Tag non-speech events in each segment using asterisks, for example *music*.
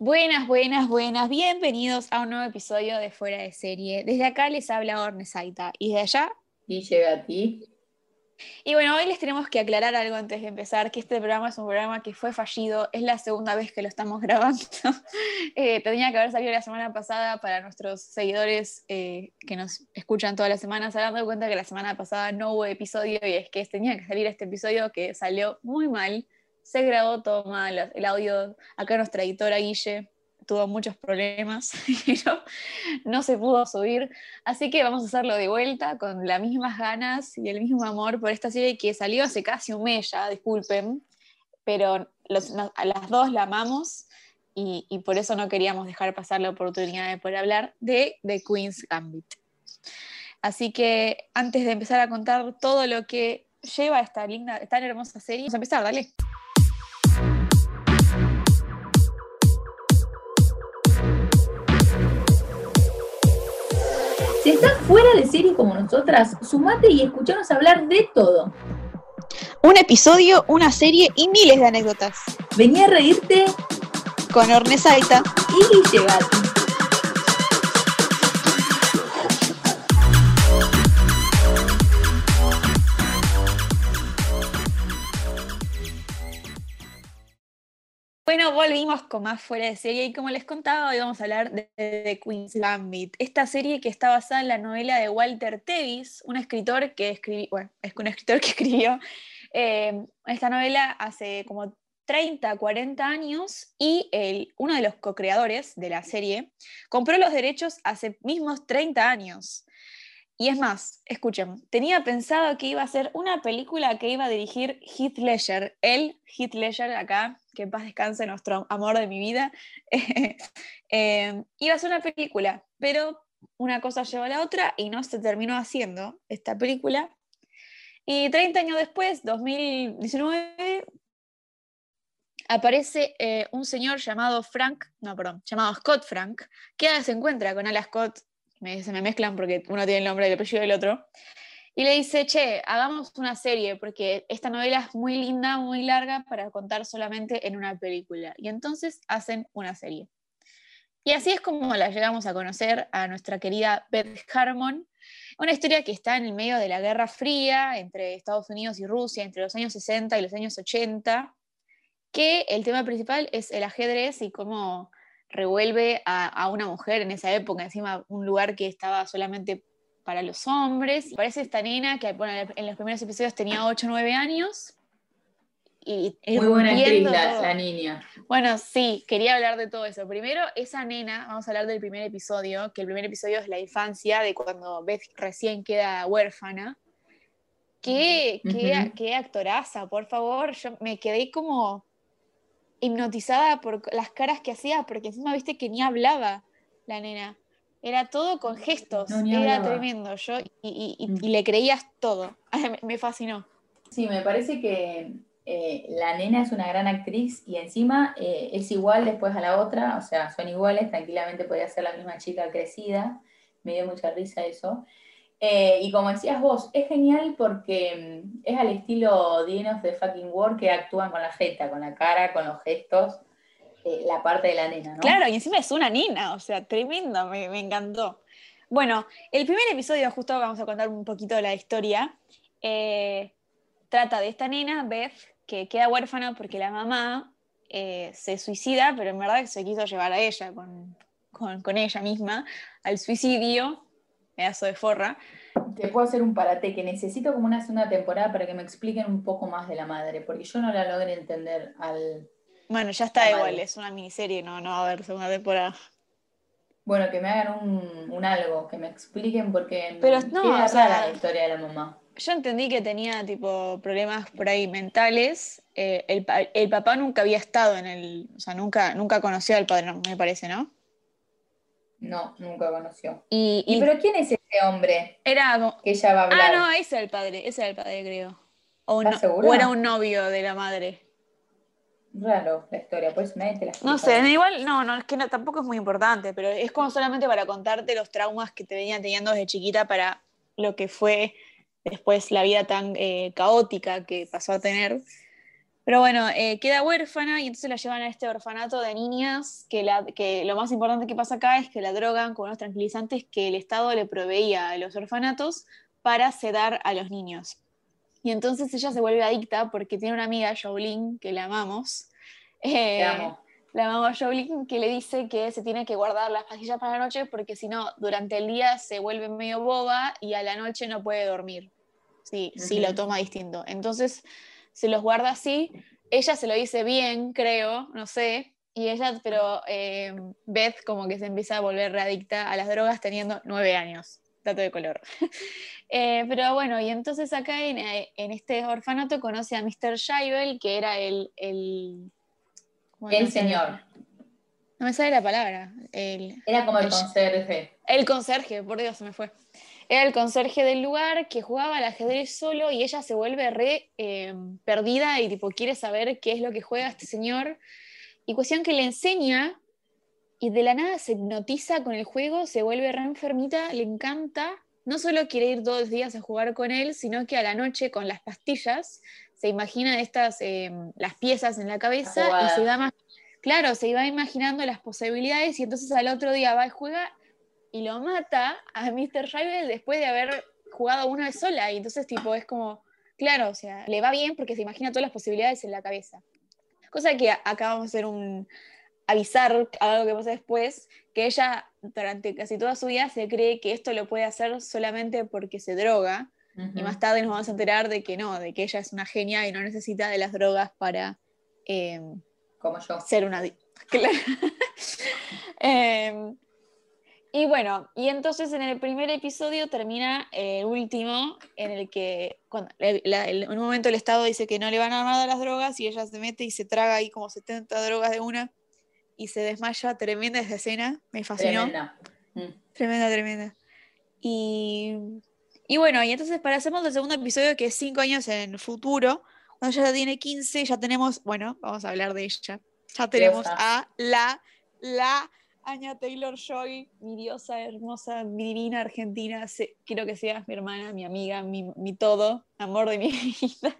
Buenas, buenas, buenas. Bienvenidos a un nuevo episodio de Fuera de Serie. Desde acá les habla Ornesaita y de allá. Y llega a ti. Y bueno, hoy les tenemos que aclarar algo antes de empezar, que este programa es un programa que fue fallido, es la segunda vez que lo estamos *laughs* grabando. eh, tenía que haber salido la semana pasada para nuestros seguidores eh, que nos escuchan todas las semanas, se han dado cuenta que la semana pasada no hubo episodio y es que tenía que salir este episodio que salió muy mal se grabó todo mal, el audio, acá nuestra editora Guille tuvo muchos problemas *laughs* y no, se pudo subir, así que vamos a hacerlo de vuelta con las mismas ganas y el mismo amor por esta serie que salió hace casi un mes ya, disculpen, pero a las dos la amamos y, por eso no queríamos dejar pasar la oportunidad de poder hablar de The Queen's Gambit. Así que antes de empezar a contar todo lo que lleva esta linda, tan hermosa serie, vamos a empezar, dale. Si estás fuera de serie como nosotras, sumate y escuchanos hablar de todo. Un episodio, una serie y miles de anécdotas. Vení a reírte con Ornesaita y Guille Volvimos con más fuera de serie y como les contaba, hoy vamos a hablar de, The Queen's Gambit, esta serie que está basada en la novela de Walter Tevis, un escritor que escribió, bueno, es un escritor *laughs* que escribió eh, esta novela hace como 30, 40 años y el, uno de los co-creadores de la serie compró los derechos hace mismos 30 años. Y es más, escuchen, tenía pensado que iba a ser una película que iba a dirigir Heath Ledger, el Heath Ledger acá, que en paz descanse nuestro amor de mi vida, *laughs* eh, iba a ser una película, pero una cosa lleva a la otra y no se terminó haciendo esta película. Y 30 años después, 2019, aparece eh, un señor llamado Frank, no, perdón, llamado Scott Frank, que se encuentra con Ala Scott se me mezclan porque uno tiene el nombre y el apellido del otro. Y le dice, che, hagamos una serie, porque esta novela es muy linda, muy larga, para contar solamente en una película. Y entonces hacen una serie. Y así es como la llegamos a conocer a nuestra querida Beth Harmon, una historia que está en el medio de la Guerra Fría entre Estados Unidos y Rusia, entre los años 60 y los años 80, que el tema principal es el ajedrez y cómo revuelve a, una mujer en esa época, encima un lugar que estaba solamente para los hombres. Parece esta nena que en los primeros episodios tenía 8 o 9 años. Y Muy buena actriz la, niña. Bueno, sí, quería hablar de todo eso. Primero, esa nena, vamos a hablar del primer episodio, que el primer episodio es la infancia de cuando Beth recién queda huérfana. Qué, qué, qué actoraza, por favor. Yo me quedé como hipnotizada por las caras que hacía, porque encima viste que ni hablaba la nena. Era todo con gestos, era tremendo. Yo y, mm. le creías todo. *laughs* me fascinó. Sí, me parece que eh, la nena es una gran actriz y encima eh, es igual después a la otra, o sea, son iguales, tranquilamente podía ser la misma chica crecida. Me dio mucha risa eso. Eh, y como decías vos, es genial porque mm, es al estilo The of the Fucking War que actúan con la jeta, con la cara, con los gestos, eh, la parte de la nena, ¿no? Claro, y encima es una nena, o sea, tremendo, me, encantó. Bueno, el primer episodio, justo vamos a contar un poquito la historia, eh, trata de esta nena, Beth, que queda huérfana porque la mamá se suicida, pero en verdad se quiso llevar a ella con, con ella misma al suicidio pedazo de forra. Te puedo hacer un parate, que necesito como una segunda temporada para que me expliquen un poco más de la madre, porque yo no la logré entender al... Bueno, ya está igual, es una miniserie, no, no va a haber segunda temporada. Bueno, que me hagan un, algo, que me expliquen porque Pero no, o la historia de la mamá. Yo entendí que tenía tipo problemas por ahí mentales. Eh, el, el, papá nunca había estado en el, o sea, nunca, nunca conoció al padre, me parece, ¿no? No, nunca conoció. Y, pero quién es ese hombre? Era que ella va a hablar. Ah, no, ese era el padre, ese era el padre, creo. O, no, o era un novio de la madre. Raro la historia, pues nadie te la No sé, igual, no, no, es que tampoco es muy importante, pero es como solamente para contarte los traumas que te venían teniendo desde chiquita para lo que fue después la vida tan eh, caótica que pasó a tener. Pero bueno, eh, queda huérfana y entonces la llevan a este orfanato de niñas, que, la, que lo más importante que pasa acá es que la drogan con unos tranquilizantes que el Estado le proveía a los orfanatos para sedar a los niños. Y entonces ella se vuelve adicta porque tiene una amiga, Jolene, que la amamos. Te amo. La amamos Jolene, que le dice que se tiene que guardar las pastillas para la noche porque si no, durante el día se vuelve medio boba y a la noche no puede dormir. Sí, sí, lo toma distinto. Entonces se los guarda así. Ella se lo dice bien, creo, no sé. Y ella, pero eh, Beth como que se empieza a volver readicta a las drogas teniendo nueve años. Dato de color. *laughs* Eh, pero bueno, y entonces acá en, eh, en, este orfanato conoce a Mr. Shaibel, que era el... El, el señor. No me sale la palabra. El, era como el, el conserje. El conserje, por Dios, se me fue. Era el conserje del lugar que jugaba al ajedrez solo y ella se vuelve re eh, perdida y tipo quiere saber qué es lo que juega este señor. Y cuestión que le enseña y de la nada se hipnotiza con el juego, se vuelve re enfermita, le encanta. No solo quiere ir dos días a jugar con él, sino que a la noche con las pastillas se imagina estas, eh, las piezas en la cabeza y se da más, claro, se iba imaginando las posibilidades y entonces al otro día va y juega y lo mata a Mr. Rival después de haber jugado una vez sola. Y entonces, tipo, es como, claro, o sea, le va bien porque se imagina todas las posibilidades en la cabeza. Cosa que acá vamos a hacer un avisar algo que pasa después, que ella durante casi toda su vida se cree que esto lo puede hacer solamente porque se droga. Y más tarde nos vamos a enterar de que no, de que ella es una genia y no necesita de las drogas para eh, Como yo. ser una... *laughs* Claro. eh, y bueno, y entonces en el primer episodio termina el último, en el que cuando, en un momento el Estado dice que no le van a dar las drogas y ella se mete y se traga ahí como 70 drogas de una y se desmaya. Tremenda esa escena, me fascinó. Tremenda, mm. tremenda. tremenda. Y, y bueno, y entonces para hacernos el segundo episodio, que es 5 años en futuro, cuando ella tiene 15, ya tenemos, bueno, vamos a hablar de ella. Ya tenemos a la, la Aña Taylor Joy, mi diosa hermosa, mi divina argentina, quiero que seas mi hermana, mi amiga, mi, todo, amor de mi *laughs* vida.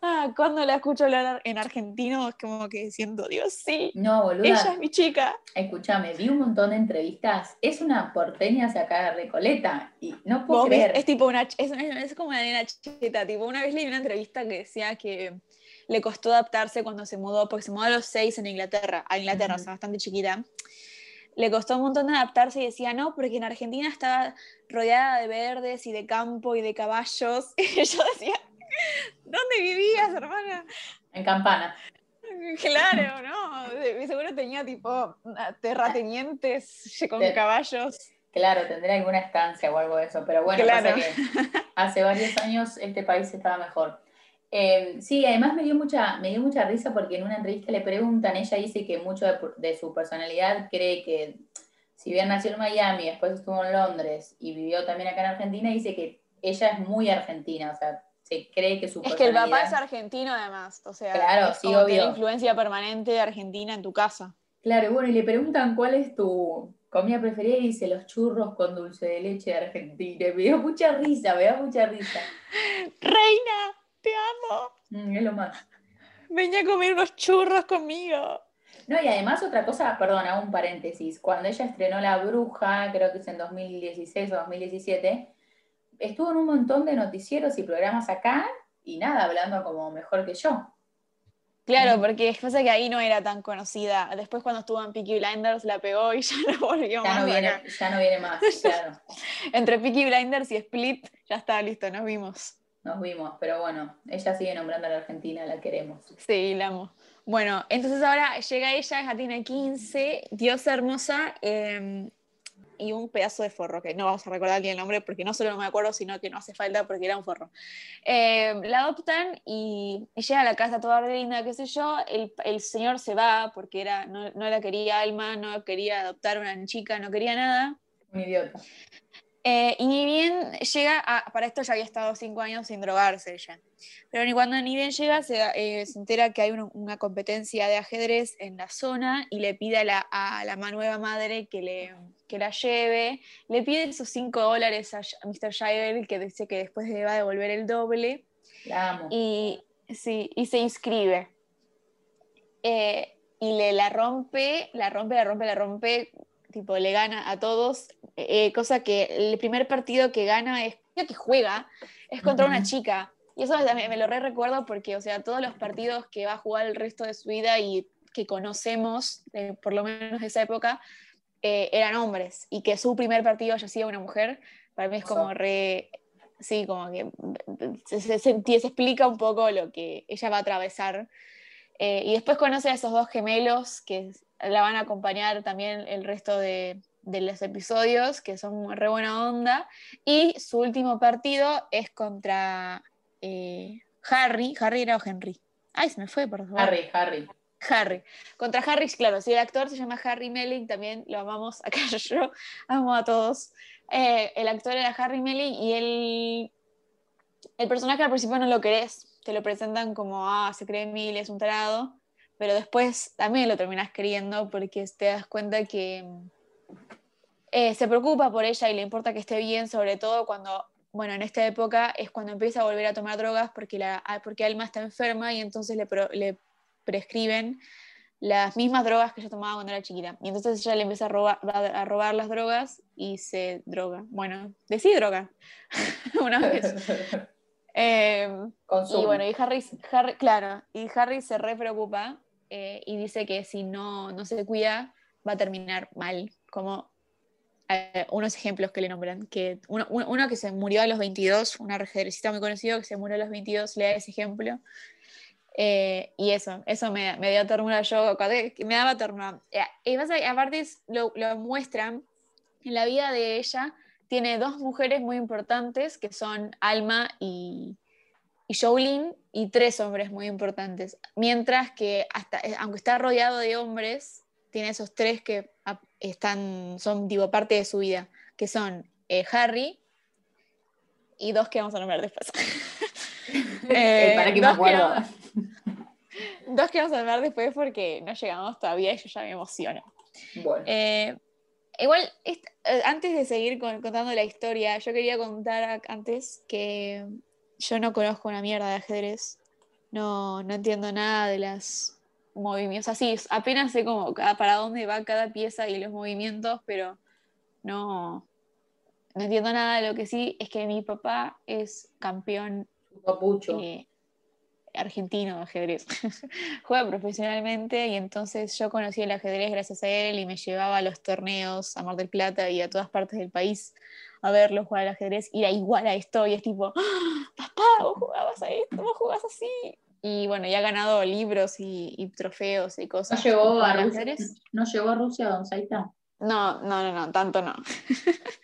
Ah, *laughs* cuando la escucho hablar en argentino es como que siento, Dios, sí. No, boluda. Ella es mi chica. Escúchame, vi un montón de entrevistas. Es una porteña sacada de Recoleta y no puedo creer. Es, tipo una, es, es, como una nena cheta. Tipo, una vez leí una entrevista que decía que le costó adaptarse cuando se mudó, porque se mudó a los seis en Inglaterra, a Inglaterra, o sea, bastante chiquita. Le costó un montón de adaptarse y decía, no, porque en Argentina estaba rodeada de verdes y de campo y de caballos. *laughs* Y yo decía, ¿dónde vivías, hermana? En Campana. Claro, *laughs* ¿no? Seguro tenía tipo terratenientes con caballos. Claro, tendría alguna estancia o algo de eso, pero bueno, pasa que hace varios años este país estaba mejor. Em, sí, además me dio, mucha, me dio mucha risa porque en una entrevista le preguntan, ella dice que mucho de, su personalidad cree que, si bien nació en Miami, después estuvo en Londres y vivió también acá en Argentina, dice que ella es muy argentina, o sea, se cree que su Es que el papá es argentino además, o sea, claro, sí, tiene influencia permanente de Argentina en tu casa. Claro, y bueno, y le preguntan cuál es tu comida preferida y dice los churros con dulce de leche de Argentina. Me dio mucha risa, me da mucha risa. *laughs* Reina, te amo. Mm, es lo más. Ven a comer unos churros conmigo. No, y además otra cosa, perdón, hago un paréntesis. Cuando ella estrenó La Bruja, creo que es en 2016 o 2017, estuvo en un montón de noticieros y programas acá y nada, hablando como mejor que yo. Claro, porque pasa que ahí no era tan conocida. Después cuando estuvo en Peaky Blinders la pegó y *laughs* ya no volvió ya más. No viene, ya no viene más, *laughs* claro. Entre Peaky Blinders y Split ya está listo, nos vimos nos vimos, pero bueno, ella sigue nombrando a la Argentina, la queremos. Sí, la amo. Bueno, entonces ahora llega ella, ya tiene 15, diosa hermosa, em, y un pedazo de forro, que no vamos a recordar ni el nombre porque no solo no me acuerdo, sino que no hace falta porque era un forro. Em, la adoptan y, llega a la casa toda linda, qué sé yo, el, señor se va porque era, no, no, la quería Alma, no quería adoptar una chica, no quería nada. Un idiota. Eh, y ni bien llega, a, para esto ya había estado cinco años sin drogarse ella, pero ni cuando ni bien llega se, eh, se entera que hay una competencia de ajedrez en la zona y le pide a la, a la nueva madre que, le, que la lleve, le pide esos cinco dólares a, Mr. Shiver que dice que después le va a devolver el doble. La amo. Y Sí, y se inscribe. Eh, y le la rompe, la rompe, la rompe, la rompe, tipo, le gana a todos, eh, cosa que el primer partido que gana es, que juega, es contra una chica. Y eso me, me lo re recuerdo porque, o sea, todos los partidos que va a jugar el resto de su vida y que conocemos, eh, por lo menos de esa época, eran hombres. Y que su primer partido haya sido una mujer, para mí es como re, sí, como que se, se, se, explica un poco lo que ella va a atravesar eh, y después conoce a esos dos gemelos que la van a acompañar también el resto de, de los episodios, que son re buena onda. Y su último partido es contra eh, Harry. ¿Harry era o Henry? Ay, se me fue, por favor. Harry, Harry. Harry. Contra Harry, claro, si el actor se llama Harry Melling, también lo amamos *laughs* acá yo, amo a todos. Eh, el actor era Harry Melling y el, el personaje al principio no lo querés, te lo presentan como, ah, se cree mil, es un tarado, pero después también lo terminas queriendo porque te das cuenta que eh, se preocupa por ella y le importa que esté bien, sobre todo cuando, bueno, en esta época es cuando empieza a volver a tomar drogas porque, la, ah, porque Alma está enferma y entonces le, le prescriben las mismas drogas que ella tomaba cuando era chiquita. Y entonces ella le empieza a robar, a robar las drogas y se droga. Bueno, de sí droga. *laughs* Una vez. *laughs* Em, y bueno, y Harry, claro, y Harry se re preocupa eh, y dice que si no, no se cuida va a terminar mal, como eh, unos ejemplos que le nombran, que uno, uno, que se murió a los 22, una ajedrecista muy conocido que se murió a los 22, le da ese ejemplo. Eh, y eso, eso me, me dio ternura yo, me daba ternura. Y aparte lo, lo muestran en la vida de ella, tiene dos mujeres muy importantes que son Alma y, y Jolene y tres hombres muy importantes. Mientras que hasta, eh, aunque está rodeado de hombres, tiene esos tres que están, son digo, parte de su vida, que son eh, Harry y dos que vamos a nombrar después. *laughs* eh, Para que me acuerdo. dos que vamos a nombrar después porque no llegamos todavía y yo ya me emociono. Bueno. Eh, Igual, antes de seguir contando la historia, yo quería contar antes que yo no conozco una mierda de ajedrez. No, no entiendo nada de las movimientos. Así, apenas sé como para dónde va cada pieza y los movimientos, pero no, no entiendo nada. Lo que sí es que mi papá es campeón. Eh, argentino de ajedrez. *laughs* Juega profesionalmente y entonces yo conocí el ajedrez gracias a él y me llevaba a los torneos a Mar del Plata y a todas partes del país a verlo jugar al ajedrez y era igual a esto y es tipo, ¡Ah, papá, vos jugabas a esto, vos jugás así. Y bueno, ya ha ganado libros y, trofeos y cosas. ¿No llegó a Rusia, ¿no llegó a Rusia Don Saita? No, no, no, no, tanto no. *laughs*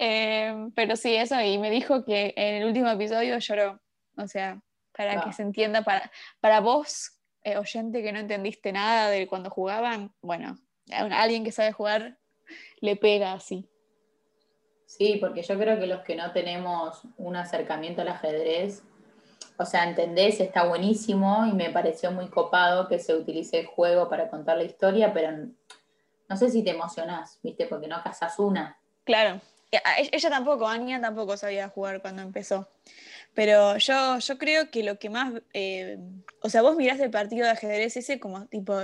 Eh, pero sí, eso, y me dijo que en el último episodio lloró. O sea, para que se entienda, para, para vos, eh, oyente que no entendiste nada de cuando jugaban, bueno, a alguien que sabe jugar le pega así. Sí, porque yo creo que los que no tenemos un acercamiento al ajedrez, o sea, entendés, está buenísimo y me pareció muy copado que se utilice el juego para contar la historia, pero no sé si te emocionás, ¿viste? Porque no casas una. Claro, ella tampoco, Anya tampoco sabía jugar cuando empezó. Pero yo, yo creo que lo que más. Eh, o sea, vos mirás el partido de ajedrez ese como tipo.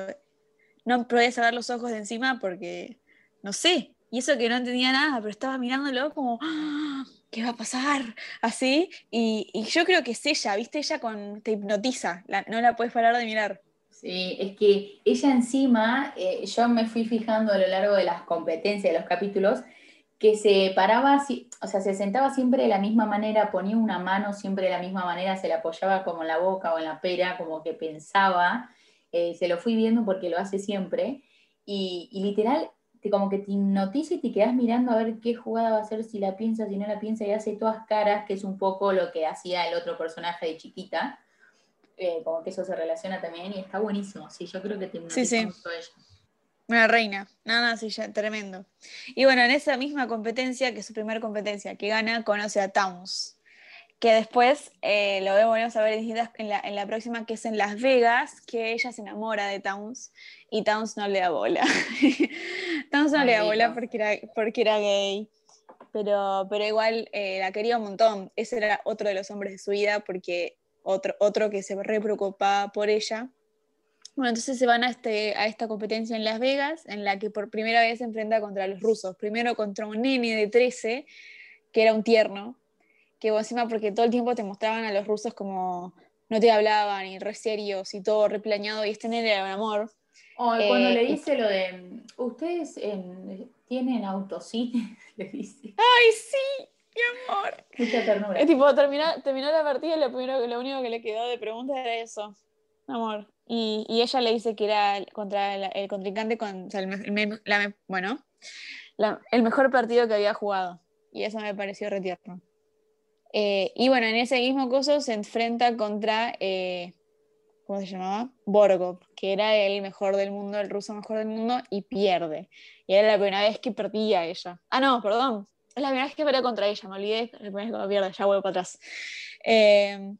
No podías sacar los ojos de encima porque. No sé. Y eso que no entendía nada, pero estaba mirándolo como. ¡Ah! ¿Qué va a pasar? Así. Y, y, yo creo que es ella, ¿viste? Ella con, te hipnotiza. no la puedes parar de mirar. Sí, es que ella encima, eh, yo me fui fijando a lo largo de las competencias, de los capítulos, que se paraba, o sea, se sentaba siempre de la misma manera, ponía una mano siempre de la misma manera, se la apoyaba como en la boca o en la pera, como que pensaba, eh, se lo fui viendo porque lo hace siempre, y, literal, te, como que te hipnotiza y te quedas mirando a ver qué jugada va a hacer, si la piensa, si no la piensa, y hace todas caras, que es un poco lo que hacía el otro personaje de chiquita, eh, como que eso se relaciona también, y está buenísimo, sí, yo creo que te hipnotiza sí, mucho ella. Una reina, nada, sí, ya, tremendo. Y bueno, en esa misma competencia, que es su primera competencia, que gana, conoce a Towns, que después eh, lo vemos a ver en la, en la próxima, que es en Las Vegas, que ella se enamora de Towns y Towns no le da bola. *laughs* Towns no le da bola porque era, porque era gay, pero, pero igual eh, la quería un montón. Ese era otro de los hombres de su vida porque otro, otro que se re preocupaba por ella. Bueno, entonces se van a, este, a esta competencia en Las Vegas, en la que por primera vez se enfrenta contra los rusos. Primero contra un nene de 13, que era un tierno, que encima porque todo el tiempo te mostraban a los rusos como no te hablaban y re serios y todo replañado, y este nene era un amor. cuando le eh, dice lo de, ustedes tienen autocine, *laughs* le dice. ¡Ay, sí! ¡Mi amor! Mucha ternura. Es tipo, terminó, terminó la partida y lo, primero, lo único que le quedó de pregunta era eso. Amor. Y, ella le dice que era contra el, contrincante, con, el, bueno, el mejor partido que había jugado. Y eso me pareció retierno. Eh, y bueno, en ese mismo coso se enfrenta contra, eh, ¿cómo se llamaba? Borgov, que era el mejor del mundo, el ruso mejor del mundo, y pierde. Y era la primera vez que perdía ella. Ah, no, perdón. Es la primera vez que perdía contra ella, me olvidé, la primera vez que pierde, ya vuelvo para atrás. Eh,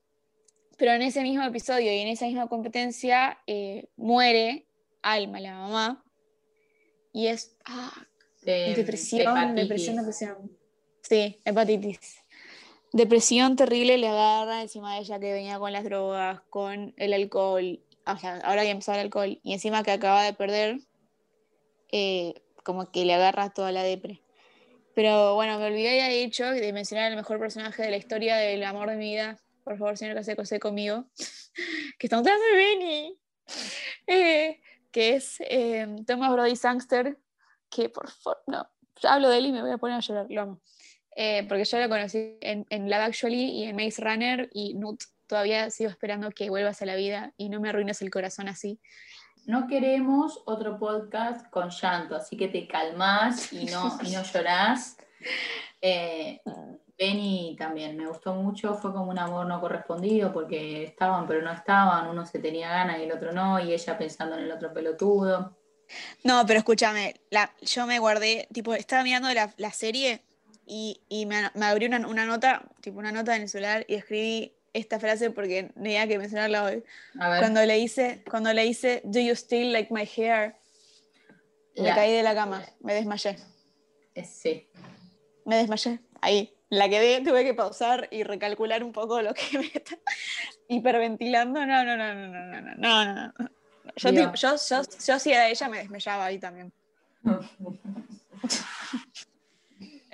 pero en ese mismo episodio y en esa misma competencia muere Alma, la mamá, y es ah, depresión, depresión, depresión. Sí, hepatitis. Depresión terrible le agarra encima de ella que venía con las drogas, con el alcohol, o sea, ahora ya empezó el alcohol, y encima que acaba de perder, eh, como que le agarra toda la depre. Pero bueno, me olvidé ya dicho de mencionar el mejor personaje de la historia del amor de mi vida, por favor, señor *laughs* que conmigo, que estamos hablando de Benny, eh, que es eh, Thomas Brody Sangster, que por favor, no, hablo de él y me voy a poner a llorar, lo amo. Eh, porque yo lo conocí en, en Love Actually y en Maze Runner y Nut todavía sigo esperando que vuelvas a la vida y no me arruines el corazón así. No queremos otro podcast con llanto, así que te calmas y no, y no llorás. *laughs* Eh, Benny también me gustó mucho, fue como un amor no correspondido porque estaban pero no estaban, uno se tenía ganas y el otro no, y ella pensando en el otro pelotudo. No, pero escúchame, la, yo me guardé, tipo, estaba mirando la, serie y, me, me abrió una, nota, tipo una nota en el celular y escribí esta frase porque tenía que mencionarla hoy. Cuando le hice, cuando le hice, Do you still like my hair? Me caí de la cama, me desmayé. Eh, sí. Me desmayé, ahí la quedé, tuve que pausar y recalcular un poco lo que *laughs* me está hiperventilando. No, no, no, no, no, no, no, no. Yo, yo, yo, yo, si era ella me desmayaba ahí también. *laughs*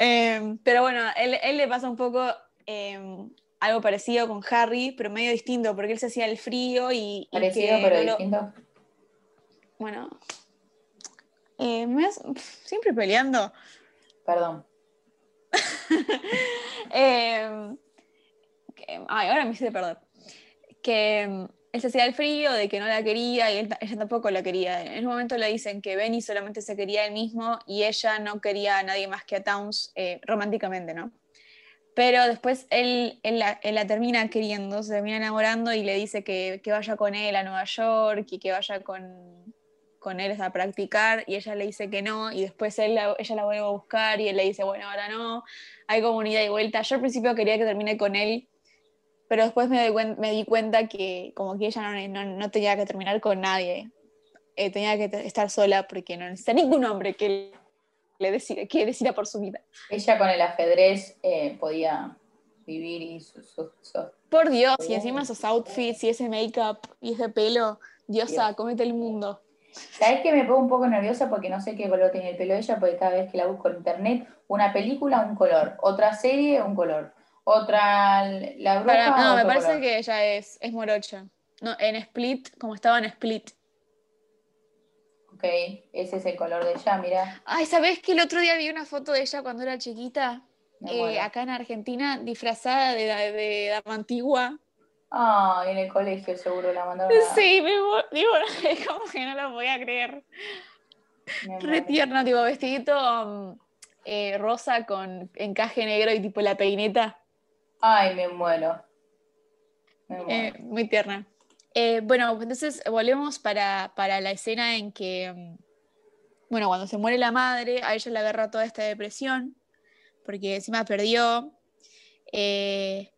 Em, pero bueno, él, él, le pasa un poco em, algo parecido con Harry, pero medio distinto, porque él se hacía el frío y. Parecido, pero distinto. Bueno. Eh, siempre peleando. Perdón. *laughs* Em, ay, ahora me hice perder. Que él se hacía el frío, de que no la quería y ella tampoco la quería. En un momento le dicen que Benny solamente se quería él mismo y ella no quería a nadie más que a Towns eh, románticamente, ¿no? Pero después él, la, termina queriendo, se termina enamorando y le dice que, que vaya con él a Nueva York y que vaya con, con él a practicar y ella le dice que no y después él ella la vuelve a buscar y él le dice, bueno, ahora no, hay comunidad y vuelta. Yo al principio quería que termine con él, pero después me, me di cuenta que como que ella no, no, tenía que terminar con nadie, eh, tenía que estar sola porque no necesita *laughs* ningún hombre que le decida, que decida por su vida. Ella con el ajedrez eh, podía vivir y Por Dios, y encima esos outfits y ese make-up y ese pelo, diosa, comete el mundo. ¿Sabes que me pongo un poco nerviosa porque no sé qué color tiene el pelo ella? Porque cada vez que la busco en internet, una película, un color, otra serie, un color, otra, la bruja. no, me parece que ella es, es morocha. No, en Split, como estaba en Split. Ok, ese es el color de ella, mira. Ay, ¿sabes que el otro día vi una foto de ella cuando era chiquita? Eh, acá en Argentina, disfrazada de, de, de dama antigua. Ah, en el colegio seguro la mandaron. Sí, me digo, *laughs* es como que no lo voy a creer. Re tierna, tipo vestidito um, eh, rosa con encaje negro y tipo la peineta. Ay, me muero. Eh, muy tierna. Eh, bueno, entonces volvemos para, para, la escena en que, um, bueno, cuando se muere la madre, a ella le agarra toda esta depresión, porque encima perdió. Eh,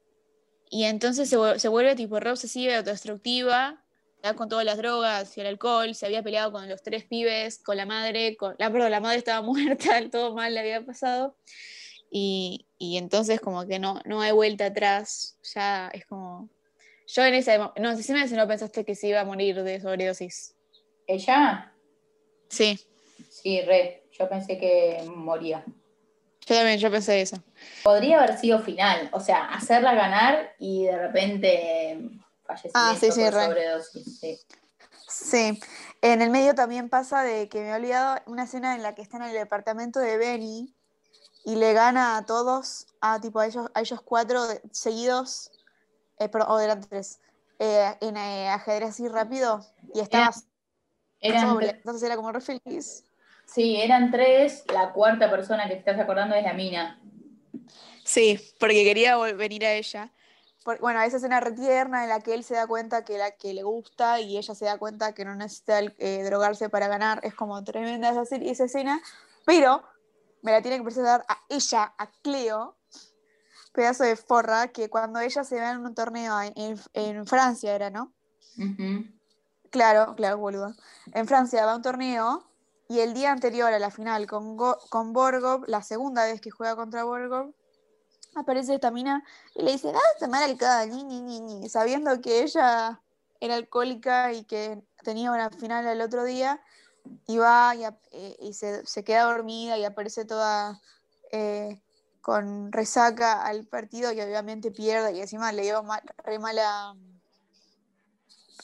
y entonces se, vuelve tipo re obsesiva y autodestructiva, con todas las drogas y el alcohol, se había peleado con los tres pibes, con la madre, con la, perdón, la madre estaba *laughs* muerta, todo mal le había pasado. Y, y, entonces como que no, no hay vuelta atrás, ya es como, Yo en ese momento, no, decime si no pensaste que se iba a morir de sobredosis. ¿Ella? Sí. Sí, re. Yo pensé que moría. Yo también, yo pensé eso. Podría haber sido final, o sea, hacerla ganar y de repente fallecimiento Ah, sí, sí, por re. sobredosis. Sí. Sí. En el medio también pasa de que me he olvidado una escena en la que está en el departamento de Benny y le gana a todos, a tipo a ellos, a ellos cuatro de- seguidos, eh, perdón, o eran tres, eh, en eh, ajedrez así rápido y estaba Eran, sobre, entonces era como re feliz. sí, eran tres, la cuarta persona que te estás acordando es la mina. Sí, porque quería venir a ella. Por- bueno, esa escena retierna en la que él se da cuenta que, la, que le gusta y ella se da cuenta que no necesita eh, drogarse para ganar. Es como tremenda esa, esa escena, pero me la tiene que presentar a ella, a Cleo, pedazo de forra, que cuando ella se va en un torneo en, en- Francia, era, ¿no? Claro, claro, boludo. En Francia va a un torneo y el día anterior a la final con, Go- con Borgov, la segunda vez que juega contra Borgov, aparece esta mina y le dice, ah, a tomar alcohol, ni, ni, ni, ni", sabiendo que ella era alcohólica y que tenía una final el otro día, y va eh, y se, se queda dormida y aparece toda eh, con resaca al partido y obviamente pierde y encima le dio mal- re mala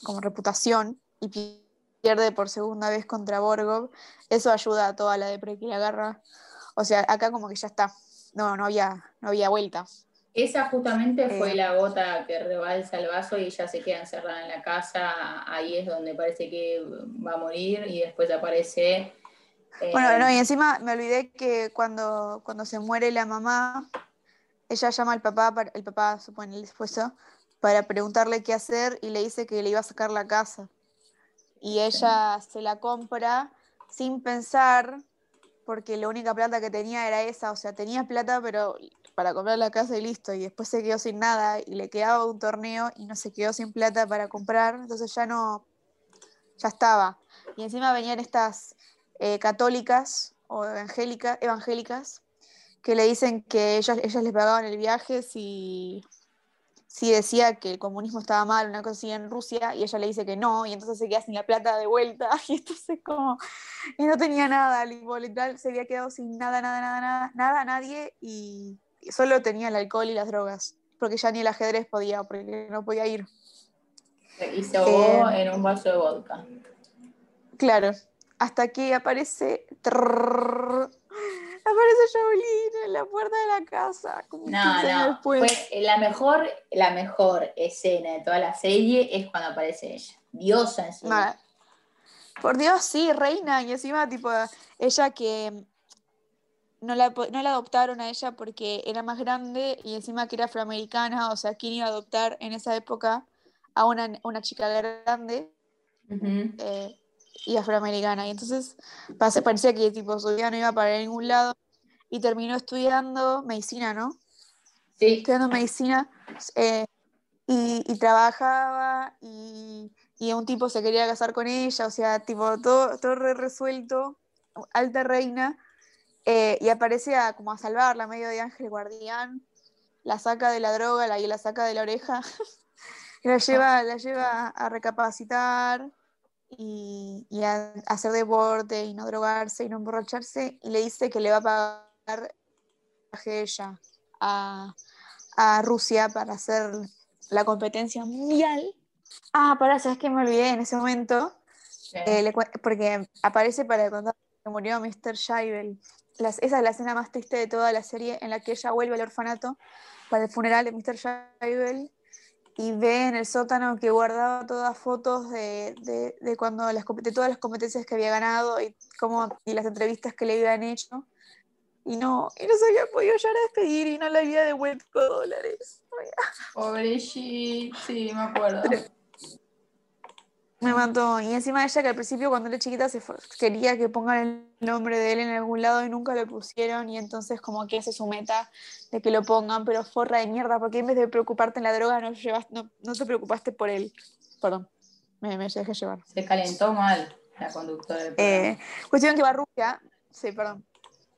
como reputación y pi- pierde por segunda vez contra Borgov, eso ayuda a toda la depre que le agarra. O sea, acá como que ya está. No, no había, no había vuelta. Esa justamente fue Eh, la gota que rebalsa el vaso y ella se queda encerrada en la casa. Ahí es donde parece que va a morir y después aparece. eh, Bueno, no, y encima me olvidé que cuando, cuando se muere la mamá, ella llama al papá, el papá, supone el esposo, para preguntarle qué hacer y le dice que le iba a sacar la casa. Y ella se la compra sin pensar, porque la única plata que tenía era esa, o sea, tenía plata, pero para comprar la casa y listo, y después se quedó sin nada y le quedaba un torneo y no se quedó sin plata para comprar, entonces ya no, ya estaba. Y encima venían estas eh, católicas o evangélica- evangélicas que le dicen que ellas, ellas les pagaban el viaje si, si decía que el comunismo estaba mal, una cosa así en Rusia, y ella le dice que no, y entonces se queda sin la plata de vuelta, *laughs* y entonces como, y no tenía nada, literal, se había quedado sin nada, nada, nada, nada, nada, nadie, y solo tenía el alcohol y las drogas, porque ya ni el ajedrez podía, porque no podía ir. y se ahogó eh, en un vaso de vodka. Claro, hasta que aparece. aparece Jolene en la puerta de la casa. Como No, 15 años no. Fue la mejor, la mejor escena de toda la serie es cuando aparece ella. Diosa. Nada. Por Dios, sí, reina. Y encima, tipo, ella que no la, no la adoptaron a ella porque era más grande y encima que era afroamericana. O sea, ¿quién iba a adoptar en esa época a una, una chica grande? Eh, y afroamericana. Y entonces pase- parecía que tipo, su vida no iba para ningún lado y terminó estudiando medicina, ¿no? Sí, Estudiando medicina eh, y, y trabajaba y, y un tipo se quería casar con ella, o sea, tipo, todo, todo re resuelto, alta reina, eh, y aparece a, como a salvarla, medio de ángel guardián, la saca de la droga la, y la saca de la oreja, y *laughs* la lleva, la lleva a recapacitar y, y a, a hacer deporte y no drogarse y no emborracharse, y le dice que le va a pagar el viaje de ella a, a Rusia para hacer la competencia mundial. Ah, pará, ¿sabes qué me olvidé en ese momento? sí. Eh, le porque aparece para contar que murió Mr. Shaibel. Las- esa es la escena más triste de toda la serie en la que ella vuelve al orfanato para el funeral de Mr. Shaibel y ve en el sótano que guardaba todas fotos de, de- de cuando las, de todas las competencias que había ganado y, cómo, y las entrevistas que le habían hecho. Y no, y no se había podido llegar a despedir y no le había devuelto dólares. Pobre Shit, sí, me acuerdo. Me mató. Y encima ella que al principio cuando era chiquita se quería que pongan el nombre de él en algún lado y nunca lo pusieron y entonces como que es su meta de que lo pongan, pero forra de mierda, porque en vez de preocuparte en la droga no, llevas, no, no te preocupaste por él. Perdón, me, me dejé llevar. Se calentó mal la conductora del. Eh, cuestión que va a Rusia. Sí, perdón.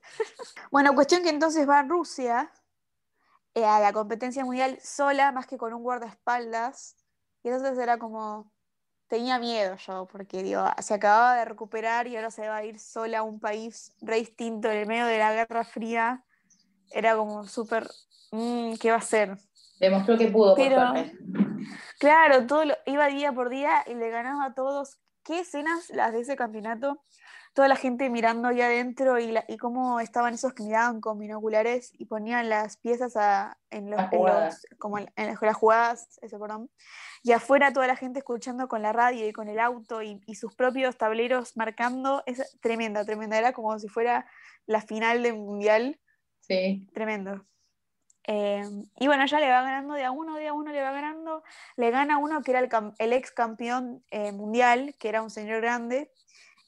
*laughs* bueno, cuestión que entonces va a Rusia eh, a la competencia mundial sola, más que con un guardaespaldas. Y entonces era como, tenía miedo yo, porque digo, se acababa de recuperar y ahora se va a ir sola a un país re distinto en el medio de la Guerra Fría. Era como súper, mm, ¿qué va a hacer? Demostró que pudo, Pero. Claro, todo lo- iba día por día y le ganaba a todos. ¿Qué escenas las de ese campeonato? Toda la gente mirando ahí adentro y, la- y cómo estaban esos que miraban con binoculares y ponían las piezas a- en, los, en los- como en, en las, las jugadas, eso, perdón. Y afuera toda la gente escuchando con la radio y con el auto y, y sus propios tableros marcando. Es tremenda, tremenda. Era como si fuera la final del mundial. Sí. Tremendo. Eh, y bueno, ya le va ganando de a uno, de a uno le va ganando. Le gana uno que era el, el ex campeón eh, mundial, que era un señor grande,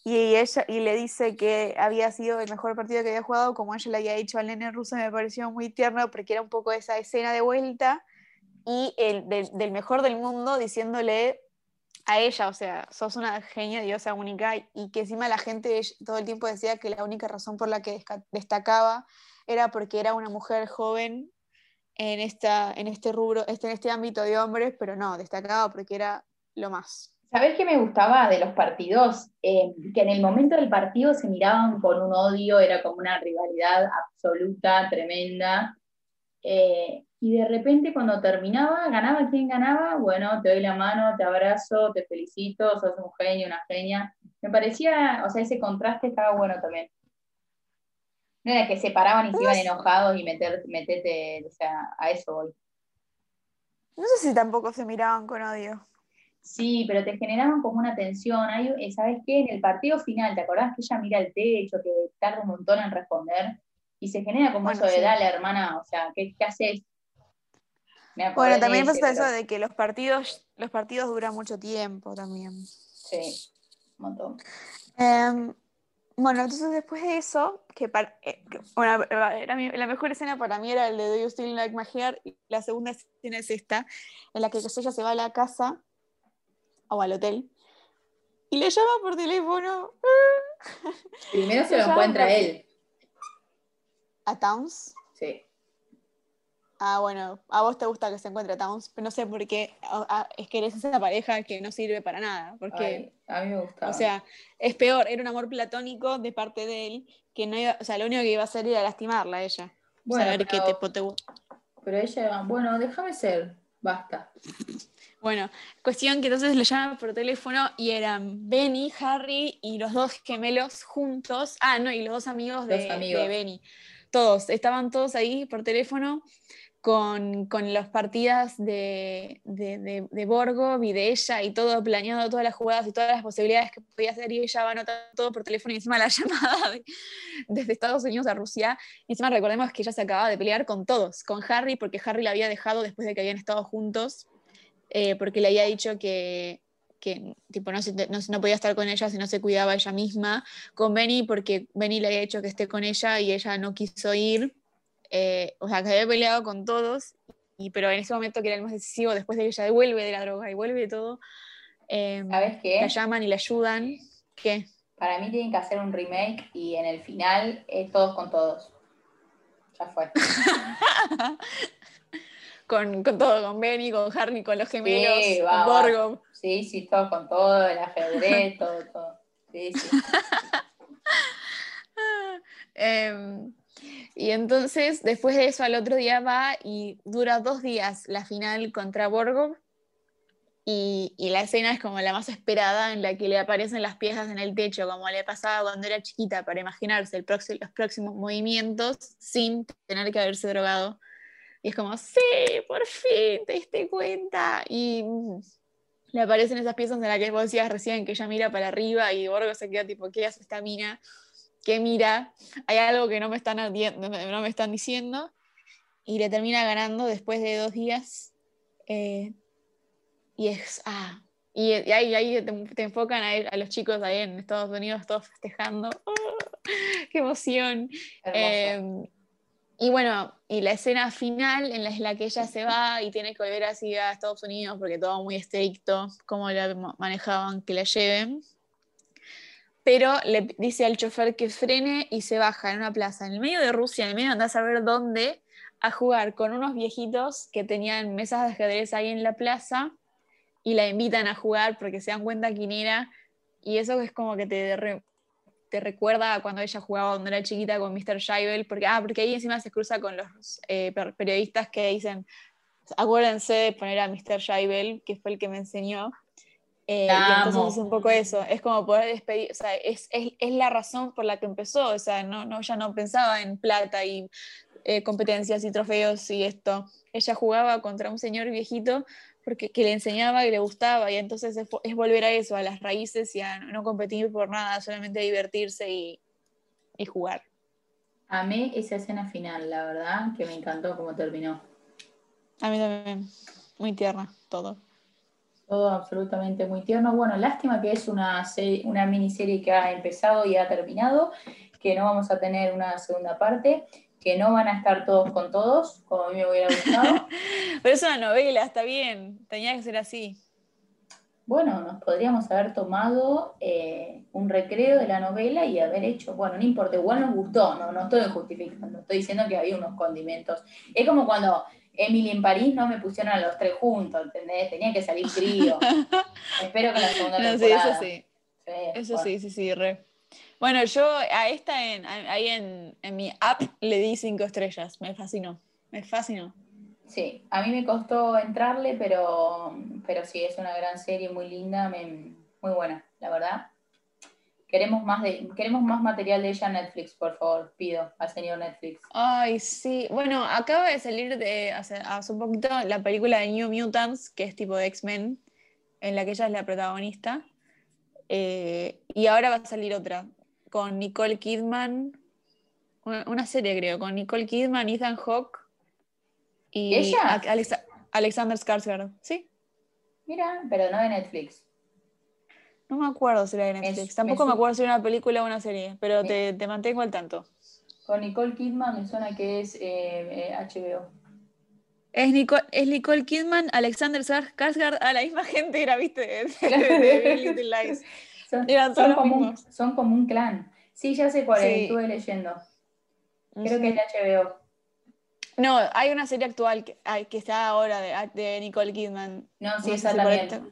y, ella, y le dice que había sido el mejor partido que había jugado, como ella le había dicho al nene ruso, me pareció muy tierno, porque era un poco esa escena de vuelta, y el del- del mejor del mundo diciéndole a ella, o sea, sos una genia, diosa única, y que encima la gente todo el tiempo decía que la única razón por la que destacaba era porque era una mujer joven en, esta, en este rubro, este, en este ámbito de hombres, pero no, destacaba porque era lo más. ¿Sabés qué me gustaba de los partidos? Eh, que en el momento del partido se miraban con un odio, era como una rivalidad absoluta, tremenda. Eh, y de repente cuando terminaba, ganaba quien ganaba, bueno, te doy la mano, te abrazo, te felicito, sos un genio, una genia. Me parecía, o sea, ese contraste estaba bueno también. No era que se paraban y se iban enojados y meter, metete, o sea, a eso voy. No sé si tampoco se miraban con odio. Sí, pero te generaban como una tensión. Hay, eh, ¿Sabes qué? En el partido final, ¿te acordás que ella mira el techo, que tarda un montón en responder? Y se genera como Bueno, eso de, sí. dale, hermana, o sea, ¿qué, qué haces? Bueno, de también ese, pasa pero- eso de que los partidos, los partidos duran mucho tiempo también. Sí, un montón. Em, bueno, entonces después de eso, que, para- eh, bueno, era mi- la mejor escena para mí era el de Do You Still Like My Hair, y la segunda escena es esta, en la que ella se va a la casa o al hotel y le llama por teléfono Primero *laughs* se lo encuentra él. a Towns. Sí. Ah, bueno, a vos te gusta que se encuentre a Towns, pero no sé por qué, es que eres esa pareja que no sirve para nada, porque... Ay, a mí me gustaba. O sea, es peor, era un amor platónico de parte de él, que no iba, o sea, lo único que iba a hacer era lastimarla a ella. Bueno, saber pero- qué te gu- pero ella, bueno, déjame ser, basta. Bueno, cuestión que entonces le llaman por teléfono y eran Benny, Harry y los dos gemelos juntos. Ah, no, y los dos amigos de, amigos. de Benny. Todos, estaban todos ahí por teléfono con, con las partidas de, de, de, Borgo y de ella y todo planeado, todas las jugadas y todas las posibilidades que podía hacer y ella va anotando todo por teléfono y encima la *laughs* llamada de- desde Estados Unidos a Rusia. Y encima recordemos que ella se acababa de pelear con todos, con Harry porque Harry la había dejado después de que habían estado juntos, eh, porque le había dicho que, que tipo, no, se- no, no podía estar con ella si no se cuidaba ella misma, con Benny porque Benny le había dicho que esté con ella y ella no quiso ir, eh, o sea, que había peleado con todos, y, pero en ese momento que era el más decisivo, después de que ella vuelve de la droga y vuelve de todo, eh, ¿Sabes qué? la llaman y la ayudan. ¿Qué? Para mí tienen que hacer un remake y en el final es todos con todos. Ya fue. *laughs* Con, con todo, con Benny, con Harry, con los gemelos, Sí, con va. Borgo. Sí, sí, todos con todo, el ajedrez, *laughs* todo, todo. Sí, sí. *laughs* Em, y entonces, después de eso, al otro día va y dura dos días la final contra Borgo. Y, y la escena es como la más esperada, en la que le aparecen las piezas en el techo, como le pasaba cuando era chiquita, para imaginarse el próximo, los próximos movimientos sin tener que haberse drogado. Y es como, sí, por fin te diste cuenta. Y le aparecen esas piezas en las que vos decías recién que ella mira para arriba y Borgo se queda tipo, ¿qué hace esta mina? ¿Qué mira? Hay algo que no me están, no me están diciendo. Y le termina ganando después de dos días. eh, y es, ah, y, y ahí, ahí te, te enfocan a, a los chicos ahí en Estados Unidos todos festejando. ¡Oh! *laughs* ¡Qué emoción! Eh, y bueno, y la escena final en la, en la que ella se va y tiene que volver así a Estados Unidos porque todo muy estricto, cómo la ma- manejaban que la lleven. Pero le dice al chofer que frene y se baja en una plaza en el medio de Rusia, en el medio de andar a saber dónde, a jugar con unos viejitos que tenían mesas de ajedrez ahí en la plaza y la invitan a jugar porque se dan cuenta quién era. Y eso es como que te, te recuerda a cuando ella jugaba cuando era chiquita con Mr. Scheibel, porque, ah, porque ahí encima se cruza con los eh, periodistas que dicen, acuérdense de poner a Mr. Scheibel, que fue el que me enseñó. Eh, y entonces es un poco eso, es como poder despedir, o sea, es, es, es, la razón por la que empezó, o sea, no, no, ella no pensaba en plata y eh, competencias y trofeos y esto, ella jugaba contra un señor viejito porque que le enseñaba y le gustaba, y entonces es, volver a eso, a las raíces y a no competir por nada, solamente divertirse y, y jugar. Amé esa escena final, la verdad, que me encantó cómo terminó. A mí también, muy tierna, todo. Todo absolutamente muy tierno. Bueno, lástima que es una, una miniserie que ha empezado y ha terminado, que no vamos a tener una segunda parte que no van a estar todos con todos, como a mí me hubiera gustado. *laughs* Pero es una novela, está bien, tenía que ser así. Bueno, nos podríamos haber tomado eh, un recreo de la novela y haber hecho, bueno, no importa, igual nos gustó, no, no estoy justificando, estoy diciendo que había unos condimentos. Es como cuando Emily en París no me pusieron a los tres juntos, ¿entendés? Tenía que salir frío. *laughs* Espero que la segunda no, temporada. Sí, eso sí. eso sí, sí, sí, re. Bueno, yo a esta en, ahí en, mi app le di cinco estrellas, me fascinó, me fascinó. Sí, a mí me costó entrarle, pero, pero sí, es una gran serie, muy linda, muy buena, la verdad. Queremos más, de, queremos más material de ella en Netflix, por favor, pido al señor Netflix. Ay, sí. Bueno, acaba de salir de hace, hace un poquito la película de New Mutants, que es tipo de X-Men, en la que ella es la protagonista. Eh, y ahora va a salir otra, con Nicole Kidman, una, serie creo, con Nicole Kidman, Ethan Hawke y ella? Alexander Skarsgård, ¿sí? Mira, pero no de Netflix. No me acuerdo si era de Netflix. Tampoco me, acuerdo si era una película o una serie, pero te, mantengo al tanto. Con Nicole Kidman me suena que es eh, HBO. Es Nicole, es Nicole Kidman, Alexander Skarsgård, a la misma *laughs* gente era, viste, de, Little Lies. *laughs* Son, como un, son, como un, clan. Sí, ya sé cuál es, estuve leyendo. Creo que es de HBO. No, hay una serie actual que, que está ahora de, de, Nicole Kidman. No, sí, esa también.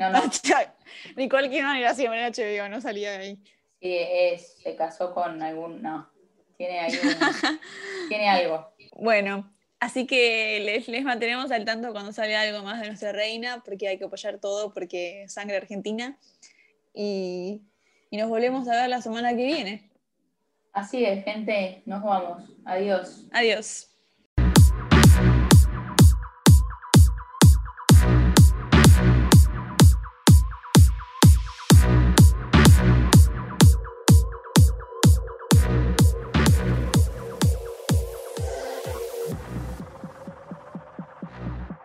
No, no. *laughs* Nicole Kidman era siempre en HBO, no salía de ahí. Sí, es, se casó con algún. No, tiene, algún, *laughs* tiene algo. Bueno, Así que les, les, mantenemos al tanto cuando salga algo más de nuestra reina, porque hay que apoyar todo, porque sangre argentina. Y, y nos volvemos a ver la semana que viene. Así es, gente. Nos vamos. Adiós. Adiós.